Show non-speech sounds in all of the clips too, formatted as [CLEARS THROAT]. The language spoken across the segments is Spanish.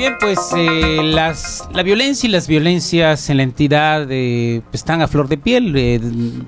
bien, pues eh, las, la violencia y las violencias en la entidad eh, están a flor de piel eh,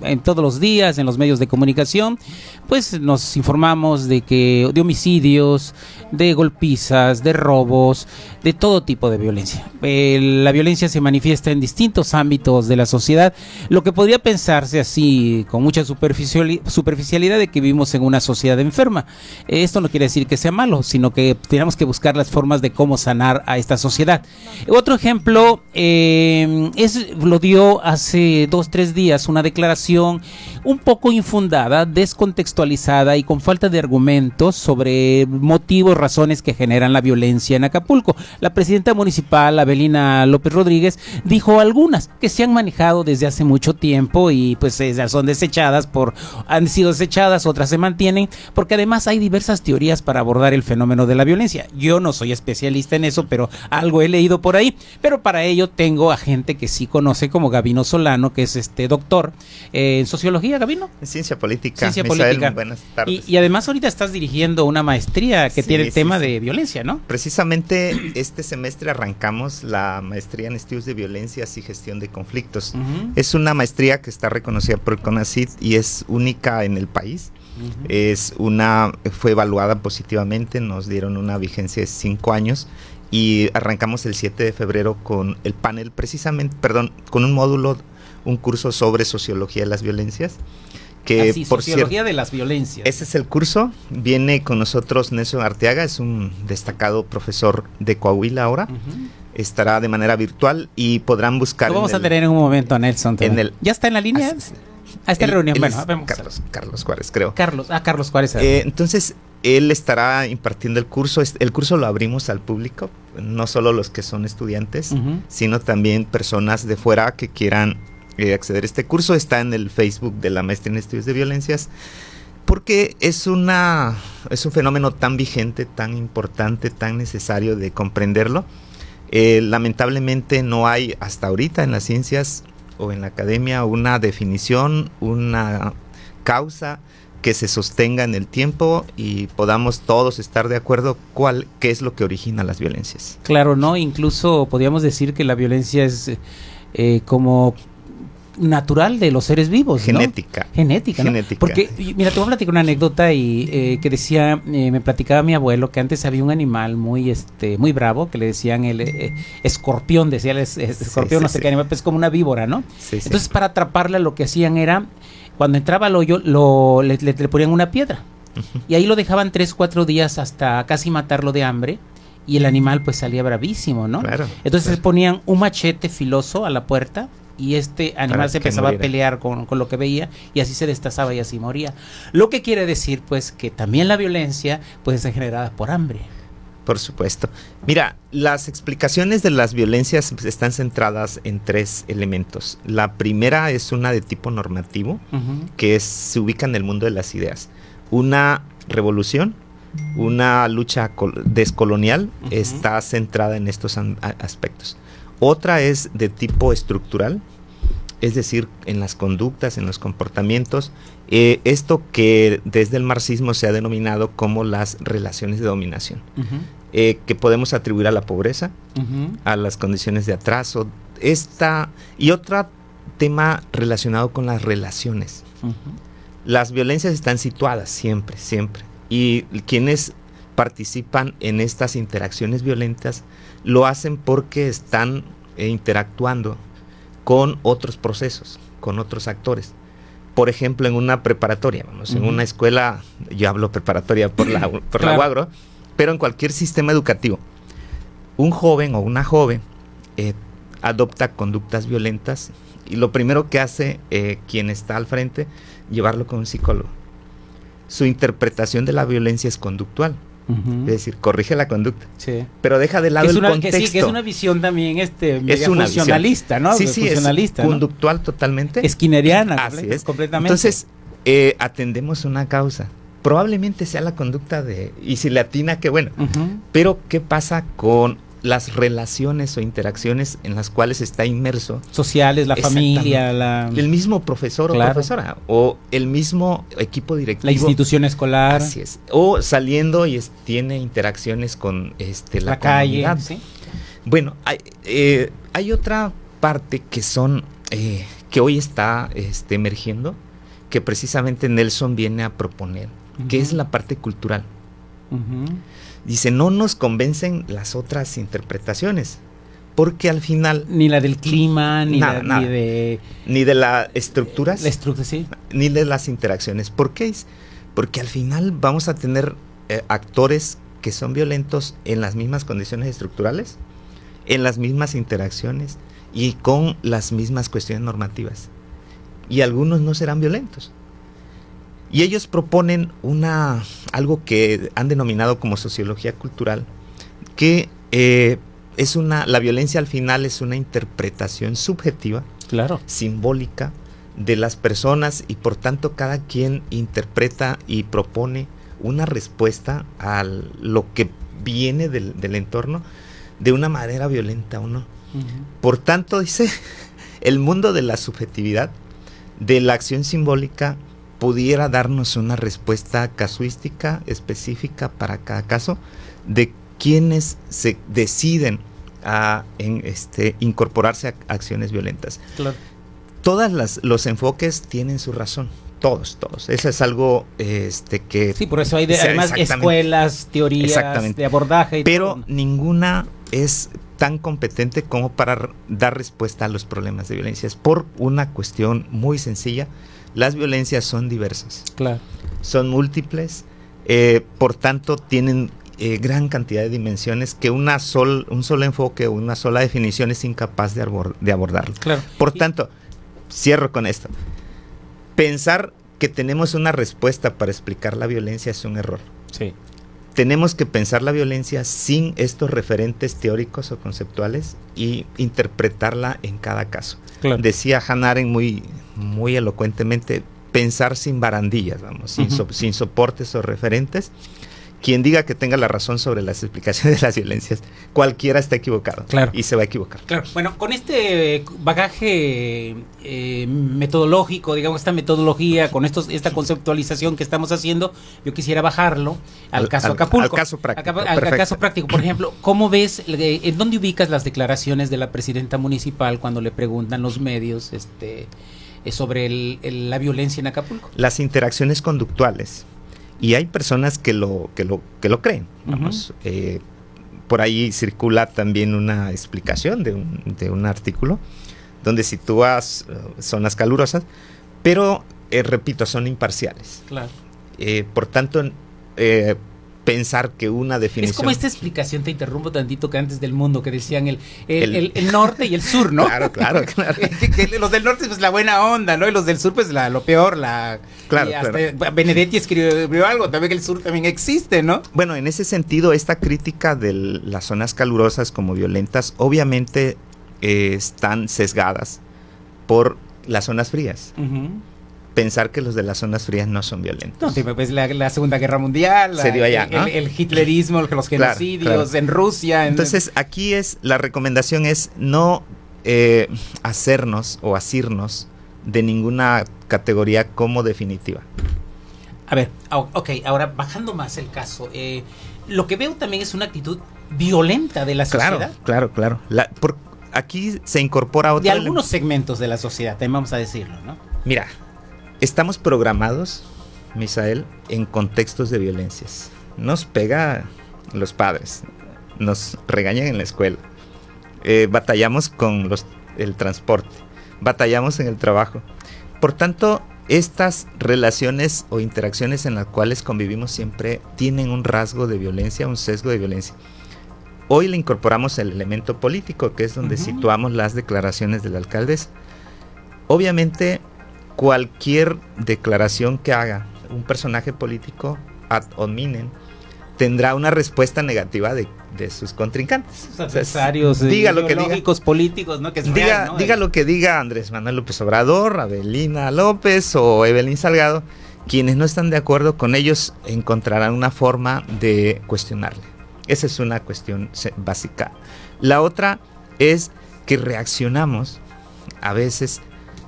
en todos los días, en los medios de comunicación. Pues nos informamos de que de homicidios, de golpizas, de robos, de todo tipo de violencia. la violencia se manifiesta en distintos ámbitos de la sociedad, lo que podría pensarse así con mucha superficialidad de que vivimos en una sociedad enferma. Esto no quiere decir que sea malo, sino que tenemos que buscar las formas de cómo sanar a esta sociedad. Otro ejemplo eh, es lo dio hace dos tres días una declaración un poco infundada, descontextualizada y con falta de argumentos sobre motivos, razones que generan la violencia en Acapulco. La presidenta municipal, Abelina López Rodríguez, dijo algunas que se han manejado desde hace mucho tiempo y pues son desechadas por, han sido desechadas, otras se mantienen, porque además hay diversas teorías para abordar el fenómeno de la violencia. Yo no soy especialista en eso, pero algo he leído por ahí. Pero para ello tengo a gente que sí conoce como Gabino Solano, que es este doctor en sociología Gabino? ciencia política. Ciencia política. Buenas tardes. Y, además ahorita estás dirigiendo una maestría que tiene el tema de violencia, ¿no? Precisamente este semestre arrancamos la maestría en estudios de violencias y gestión de conflictos. Es una maestría que está reconocida por el CONACYT y es única en el país. Es una, fue evaluada positivamente, nos dieron una vigencia de cinco años y arrancamos el 7 de febrero con el panel, precisamente, perdón, con un módulo un curso sobre sociología de las violencias. Que ah, por sociología de las violencias. Ese es el curso. Viene con nosotros Nelson Arteaga, es un destacado profesor de Coahuila ahora. Estará de manera virtual y podrán buscar. Lo vamos a tener en un momento a Nelson. En el, ¿Ya está en la línea? a esta reunión. Bueno, vemos. Carlos, Carlos Juárez, creo. Carlos, ah, Carlos Juárez. Eh, entonces, él estará impartiendo el curso. El curso lo abrimos al público, no solo los que son estudiantes, sino también personas de fuera que quieran eh, acceder a este curso. Está en el Facebook de la maestría en estudios de violencias. Porque es una es un fenómeno tan vigente, tan importante, tan necesario de comprenderlo. Eh, lamentablemente no hay hasta ahorita en las ciencias o en la academia una definición, una causa que se sostenga en el tiempo y podamos todos estar de acuerdo cuál qué es lo que origina las violencias. Claro, no, incluso podríamos decir que la violencia es eh, como natural de los seres vivos. Genética. Genética, Porque, mira, te voy a platicar una anécdota y eh, que decía, eh, me platicaba mi abuelo que antes había un animal muy, este, muy bravo que le decían el eh, escorpión, decía el escorpión, no sé qué animal, pues como una víbora, ¿no? Entonces, para atraparla, lo que hacían era, cuando entraba al hoyo, lo, le, ponían una piedra. Y ahí lo dejaban tres, cuatro días hasta casi matarlo de hambre y el animal pues salía bravísimo, ¿no? Claro, Entonces le ponían un machete filoso a la puerta y este animal se empezaba a pelear con, lo que veía y así se destazaba y así moría. Lo que quiere decir pues que también la violencia puede ser generada por hambre. Por supuesto. Mira, las explicaciones de las violencias están centradas en tres elementos. La primera es una de tipo normativo, que se ubica en el mundo de las ideas. Una revolución, una lucha descolonial está centrada en estos aspectos. Otra es de tipo estructural, es decir, en las conductas, en los comportamientos, eh, esto que desde el marxismo se ha denominado como las relaciones de dominación, eh, que podemos atribuir a la pobreza, a las condiciones de atraso, esta y otro tema relacionado con las relaciones. Las violencias están situadas siempre, siempre, y quienes participan en estas interacciones violentas lo hacen porque están eh, interactuando con otros procesos, con otros actores. Por ejemplo, en una preparatoria, vamos, en una escuela, yo hablo preparatoria por la, [LAUGHS] por la UAGRO, pero en cualquier sistema educativo, un joven o una joven eh, adopta conductas violentas y lo primero que hace eh, quien está al frente, llevarlo con un psicólogo. Su interpretación de la violencia es conductual es decir, corrige la conducta. Pero deja de lado el contexto. Que sí, que es una visión también este, es una funcionalista, ¿no? Sí, sí, es conductual totalmente. Esquineriana, Así es. completamente. Entonces, eh, atendemos una causa. Probablemente sea la conducta de... Y si le atina, qué bueno. Pero, ¿qué pasa con las relaciones o interacciones en las cuales está inmerso. Sociales, la familia, la... el mismo profesor o profesora, o el mismo equipo directivo. La institución escolar. Así es. O saliendo y tiene interacciones con este, la, calle. Bueno, hay, eh, hay otra parte que son, eh, que hoy está este, emergiendo, que precisamente Nelson viene a proponer, que es la parte cultural. Dice, no nos convencen las otras interpretaciones, porque al final... Ni la del clima, ni, la, ni de... Ni de las estructuras. La estructura, sí. Ni de las interacciones. ¿Por qué? Porque al final vamos a tener eh, actores que son violentos en las mismas condiciones estructurales, en las mismas interacciones y con las mismas cuestiones normativas. Y algunos no serán violentos. Y ellos proponen una algo que han denominado como sociología cultural, que eh, es una, la violencia al final es una interpretación subjetiva, claro. simbólica de las personas y por tanto cada quien interpreta y propone una respuesta a lo que viene del, entorno de una manera violenta o no. Por tanto, dice, [LAUGHS] el mundo de la subjetividad, de la acción simbólica, pudiera darnos una respuesta casuística específica para cada caso de quienes se deciden a en, este, incorporarse a acciones violentas. Claro. Todos los enfoques tienen su razón. Todos, todos. Eso es algo este, que... Sí, por eso hay además escuelas, teorías de abordaje. Pero ninguna es tan competente como para dar respuesta a los problemas de violencia. Es por una cuestión muy sencilla. Las violencias son diversas. Claro. Son múltiples. Eh, por tanto, tienen eh, gran cantidad de dimensiones que una sol, un solo enfoque o una sola definición es incapaz de, de abordarlo. Claro. Por tanto, cierro con esto. Pensar que tenemos una respuesta para explicar la violencia es un error. Sí. Tenemos que pensar la violencia sin estos referentes teóricos o conceptuales y interpretarla en cada caso. Decía Hanaren muy, muy elocuentemente, pensar sin barandillas, vamos, sin, sin soportes o referentes quien diga que tenga la razón sobre las explicaciones [LAUGHS] de las violencias, cualquiera está equivocado. Claro. Y se va a equivocar. Claro. Bueno, con este bagaje eh, metodológico, digamos, esta metodología, con estos, esta conceptualización que estamos haciendo, yo quisiera bajarlo al, caso Acapulco. Al caso práctico. Al, caso práctico. Por ejemplo, ¿cómo ves, eh, en dónde ubicas las declaraciones de la presidenta municipal cuando le preguntan los medios este, eh, sobre la violencia en Acapulco? Las interacciones conductuales y hay personas que lo, que lo, que lo creen. Eh, por ahí circula también una explicación de un, de un artículo donde sitúas uh, zonas calurosas, pero eh, repito, son imparciales. Claro. por tanto, pensar que una definición. Es como esta explicación, te interrumpo tantito, que antes del mundo, que decían el, el, el, norte y el sur, ¿no? Claro, claro, [LAUGHS] claro. los del norte, pues la buena onda, ¿no? Y los del sur, pues la, lo peor, la. Claro, claro. Benedetti escribió, algo, también que el sur también existe, ¿no? Bueno, en ese sentido, esta crítica de las zonas calurosas como violentas, obviamente eh, están sesgadas por las zonas frías pensar que los de las zonas frías no son violentos. No, sí, pues la, Segunda Guerra Mundial, Se dio allá, el, hitlerismo, los genocidios en Rusia. Entonces, aquí es, la recomendación es no eh, hacernos o asirnos de ninguna categoría como definitiva. A ver, ok, ahora bajando más el caso, eh, lo que veo también es una actitud violenta de la sociedad. Claro, claro, claro. por, aquí se incorpora otro... De algunos segmentos de la sociedad, también vamos a decirlo, ¿no? Mira, Estamos programados, Misael, en contextos de violencias. Nos pega los padres, nos regañan en la escuela, eh, batallamos con los, el transporte, batallamos en el trabajo. Por tanto, estas relaciones o interacciones en las cuales convivimos siempre tienen un rasgo de violencia, un sesgo de violencia. Hoy le incorporamos el elemento político, que es donde situamos las declaraciones del alcaldes. Obviamente cualquier declaración que haga un personaje político ad hominem tendrá una respuesta negativa de, sus contrincantes. Sus adversarios, diga lo que diga, políticos, ¿no? Que diga, diga lo que diga Andrés Manuel López Obrador, Abelina López o Evelyn Salgado, quienes no están de acuerdo con ellos encontrarán una forma de cuestionarle. Esa es una cuestión básica. La otra es que reaccionamos a veces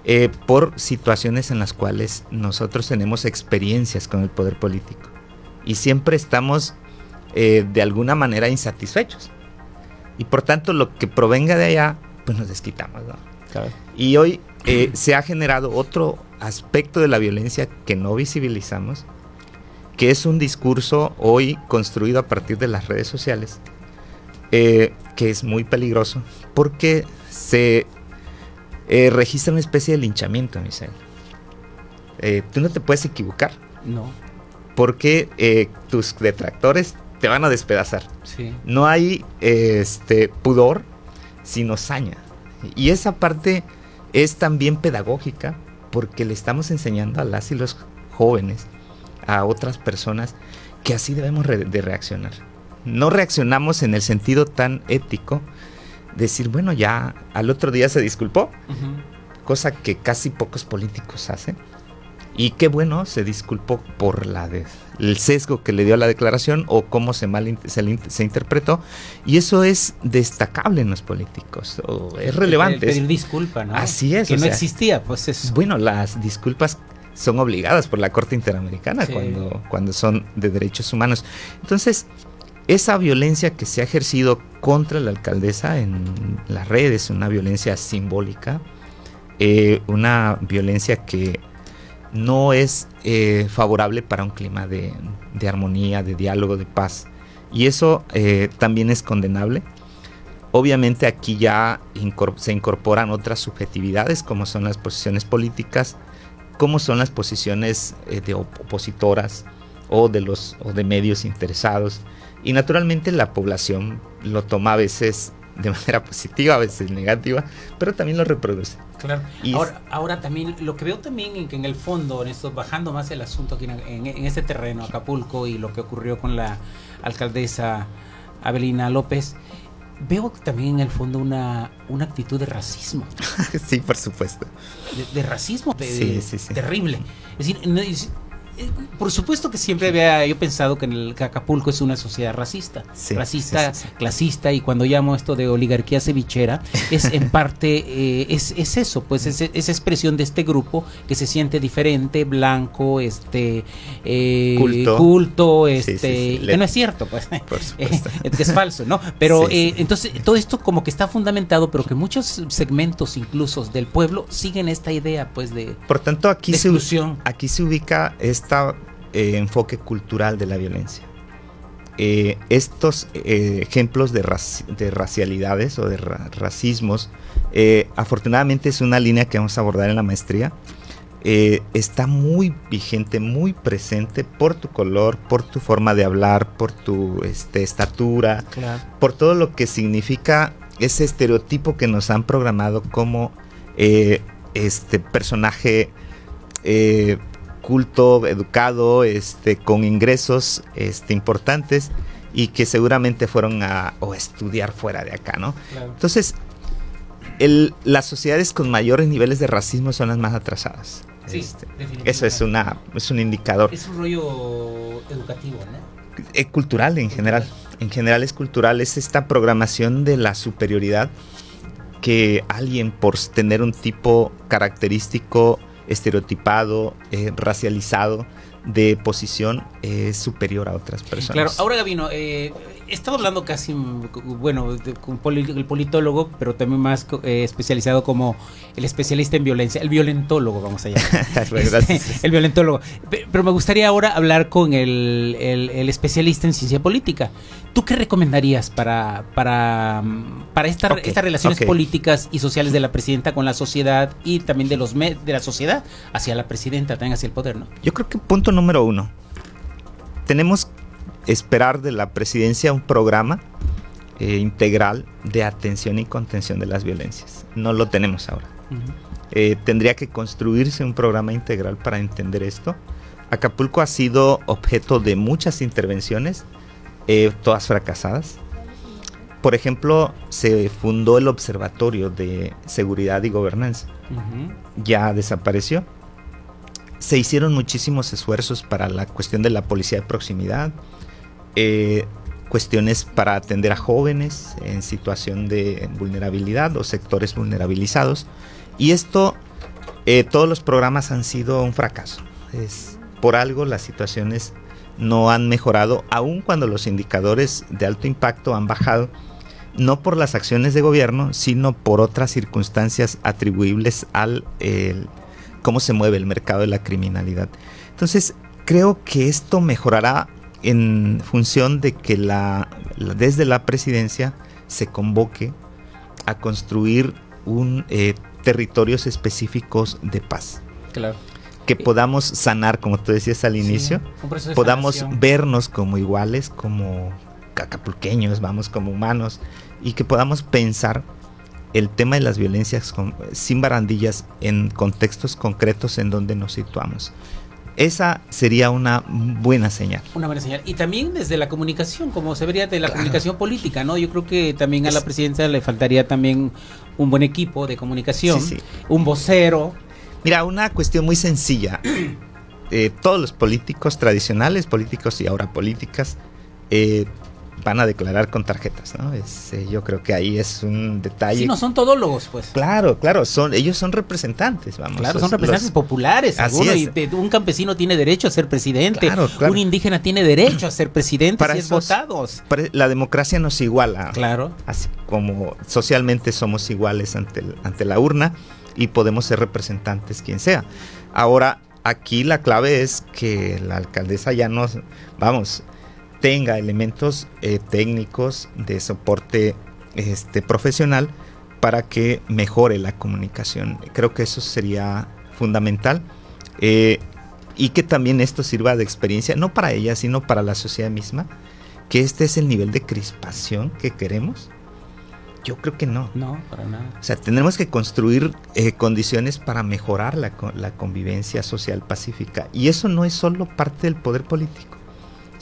eh, por situaciones en las cuales nosotros tenemos experiencias con el poder político y siempre estamos eh, de alguna manera insatisfechos. Y por tanto, lo que provenga de allá, pues nos desquitamos, ¿no? Y hoy eh, se ha generado otro aspecto de la violencia que no visibilizamos, que es un discurso hoy construido a partir de las redes sociales, eh, que es muy peligroso, porque se eh, registra una especie de linchamiento, Misael. tú no te puedes equivocar. No. Porque tus detractores te van a despedazar. No hay este pudor, sino saña. Y esa parte es también pedagógica porque le estamos enseñando a las y los jóvenes, a otras personas, que así debemos de reaccionar. No reaccionamos en el sentido tan ético, decir, bueno, ya al otro día se disculpó, cosa que casi pocos políticos hacen. Y qué bueno, se disculpó por la el sesgo que le dio a la declaración o cómo se mal se, interpretó. Y eso es destacable en los políticos, es relevante. Pedir disculpa, ¿no? Así es. Que no existía, pues es. Bueno, las disculpas son obligadas por la Corte Interamericana cuando, cuando son de derechos humanos. Entonces, esa violencia que se ha ejercido contra la alcaldesa en las redes, una violencia simbólica, eh, una violencia que no es eh, favorable para un clima de, armonía, de diálogo, de paz. Y eso eh, también es condenable. Obviamente aquí ya se incorporan otras subjetividades como son las posiciones políticas, como son las posiciones de opositoras o de los o de medios interesados y naturalmente la población lo toma a veces de manera positiva, a veces negativa, pero también lo reproduce. Claro. Y ahora, ahora también, lo que veo también en que en el fondo, en esto, bajando más el asunto aquí en, este terreno, Acapulco, y lo que ocurrió con la alcaldesa Abelina López, veo también en el fondo una, una actitud de racismo. [LAUGHS] sí, por supuesto. De, racismo sí, sí, sí. terrible. Es decir, eh, por supuesto que siempre había yo pensado que, en el, Acapulco es una sociedad racista, racista, clasista, y cuando llamo esto de oligarquía cevichera, es en [LAUGHS] parte, eh, es, eso, pues es, esa expresión de este grupo que se siente diferente, blanco, este eh, culto, este, que no es cierto, pues, [LAUGHS] que es falso, ¿no? Pero entonces todo esto como que está fundamentado, pero que muchos segmentos incluso del pueblo siguen esta idea, pues, de Por tanto, aquí, se, aquí se ubica este enfoque cultural de la violencia. Eh, estos eh, ejemplos de, racialidades o de racismos, afortunadamente es una línea que vamos a abordar en la maestría. está muy vigente, muy presente por tu color, por tu forma de hablar, por tu este, estatura, por todo lo que significa ese estereotipo que nos han programado como este personaje culto, educado, este, con ingresos este, importantes y que seguramente fueron a, estudiar fuera de acá, ¿no? Entonces, el, las sociedades con mayores niveles de racismo son las más atrasadas. Sí, este, eso es, una, es un indicador. Es un rollo educativo, ¿no? Eh, cultural en general. En general es cultural, es esta programación de la superioridad que alguien por tener un tipo característico estereotipado, eh, racializado de posición es superior a otras personas. Claro, ahora Gabino, eh, he estado hablando casi, bueno, con el politólogo, pero también más eh, especializado como el especialista en violencia, el violentólogo, vamos a llamar. [LAUGHS] Este, el violentólogo. Pero me gustaría ahora hablar con el, especialista en ciencia política. ¿Tú qué recomendarías para, para, para estas relaciones políticas y sociales de la presidenta con la sociedad y también de, los de la sociedad hacia la presidenta, también hacia el poder, ¿no? Yo creo que punto número uno, tenemos esperar de la presidencia un programa eh, integral de atención y contención de las violencias. No lo tenemos ahora. Eh, tendría que construirse un programa integral para entender esto. Acapulco ha sido objeto de muchas intervenciones, eh, todas fracasadas. Por ejemplo, se fundó el Observatorio de Seguridad y Gobernanza. Ya desapareció se hicieron muchísimos esfuerzos para la cuestión de la policía de proximidad, eh, cuestiones para atender a jóvenes en situación de vulnerabilidad o sectores vulnerabilizados. Y esto, eh, todos los programas han sido un fracaso. Es, por algo las situaciones no han mejorado, aun cuando los indicadores de alto impacto han bajado. no por las acciones de gobierno, sino por otras circunstancias atribuibles al cómo se mueve el mercado de la criminalidad. Entonces, creo que esto mejorará en función de que la, desde la presidencia se convoque a construir un eh, territorios específicos de paz. Claro. Que podamos sanar, como tú decías al inicio, podamos vernos como iguales, como cacapulqueños, vamos, como humanos, y que podamos pensar el tema de las violencias sin barandillas en contextos concretos en donde nos situamos. Esa sería una buena señal. Una buena señal. Y también desde la comunicación, como se vería de la comunicación política, ¿no? Yo creo que también a la presidencia le faltaría también un buen equipo de comunicación, un vocero. Mira, una cuestión muy sencilla. [CLEARS THROAT] Eh, todos los políticos tradicionales, políticos y ahora políticas, eh, van a declarar con tarjetas, ¿no? Eh, yo creo que ahí es un detalle. Sí, no son todólogos, pues. Claro, claro, son ellos son representantes, vamos. Claro, son representantes populares, así y un campesino tiene derecho a ser presidente, un indígena tiene derecho a ser presidente Para si es votados. La democracia nos iguala. Claro. Así como socialmente somos iguales ante ante la urna y podemos ser representantes quien sea. Ahora aquí la clave es que la alcaldesa ya nos, vamos, tenga elementos eh, técnicos de soporte este, profesional para que mejore la comunicación. Creo que eso sería fundamental. Eh, y que también esto sirva de experiencia, no para ella, sino para la sociedad misma, que este es el nivel de crispación que queremos. Yo creo que no. No, para nada. O sea, tenemos que construir eh, condiciones para mejorar la, la convivencia social pacífica. Y eso no es solo parte del poder político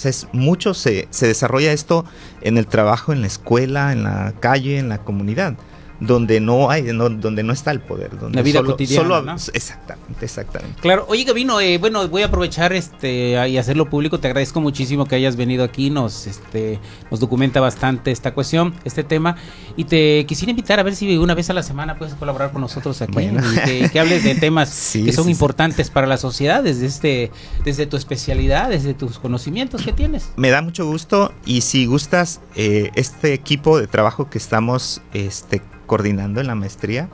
es mucho se, se desarrolla esto en el trabajo, en la escuela, en la calle, en la comunidad donde no hay, donde no está el poder, donde la vida cotidiana. Exactamente, exactamente. Claro, oye Gabino, eh, bueno, voy a aprovechar este y hacerlo público. Te agradezco muchísimo que hayas venido aquí, nos este nos documenta bastante esta cuestión, este tema, y te quisiera invitar a ver si una vez a la semana puedes colaborar con nosotros aquí y que, hables de temas [LAUGHS] que son importantes para la sociedad desde este, desde tu especialidad, desde tus conocimientos que tienes. Me da mucho gusto y si gustas eh, este equipo de trabajo que estamos este coordinando en la maestría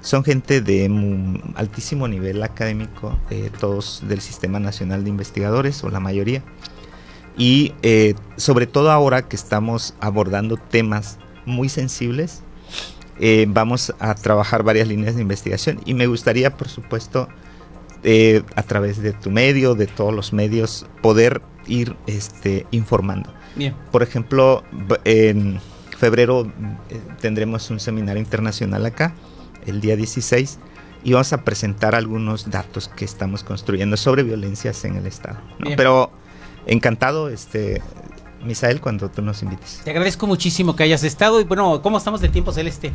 son gente de altísimo nivel académico, eh, todos del Sistema Nacional de Investigadores o la mayoría. Y eh, sobre todo ahora que estamos abordando temas muy sensibles, eh, vamos a trabajar varias líneas de investigación y me gustaría, por supuesto, a través de tu medio, de todos los medios, poder ir este, informando. Por ejemplo, en febrero eh, tendremos un seminario internacional acá, el día 16, y vamos a presentar algunos datos que estamos construyendo sobre violencias en el Estado. Pero encantado, este, Misael, cuando tú nos invites. Te agradezco muchísimo que hayas estado y bueno, ¿cómo estamos de tiempo celeste?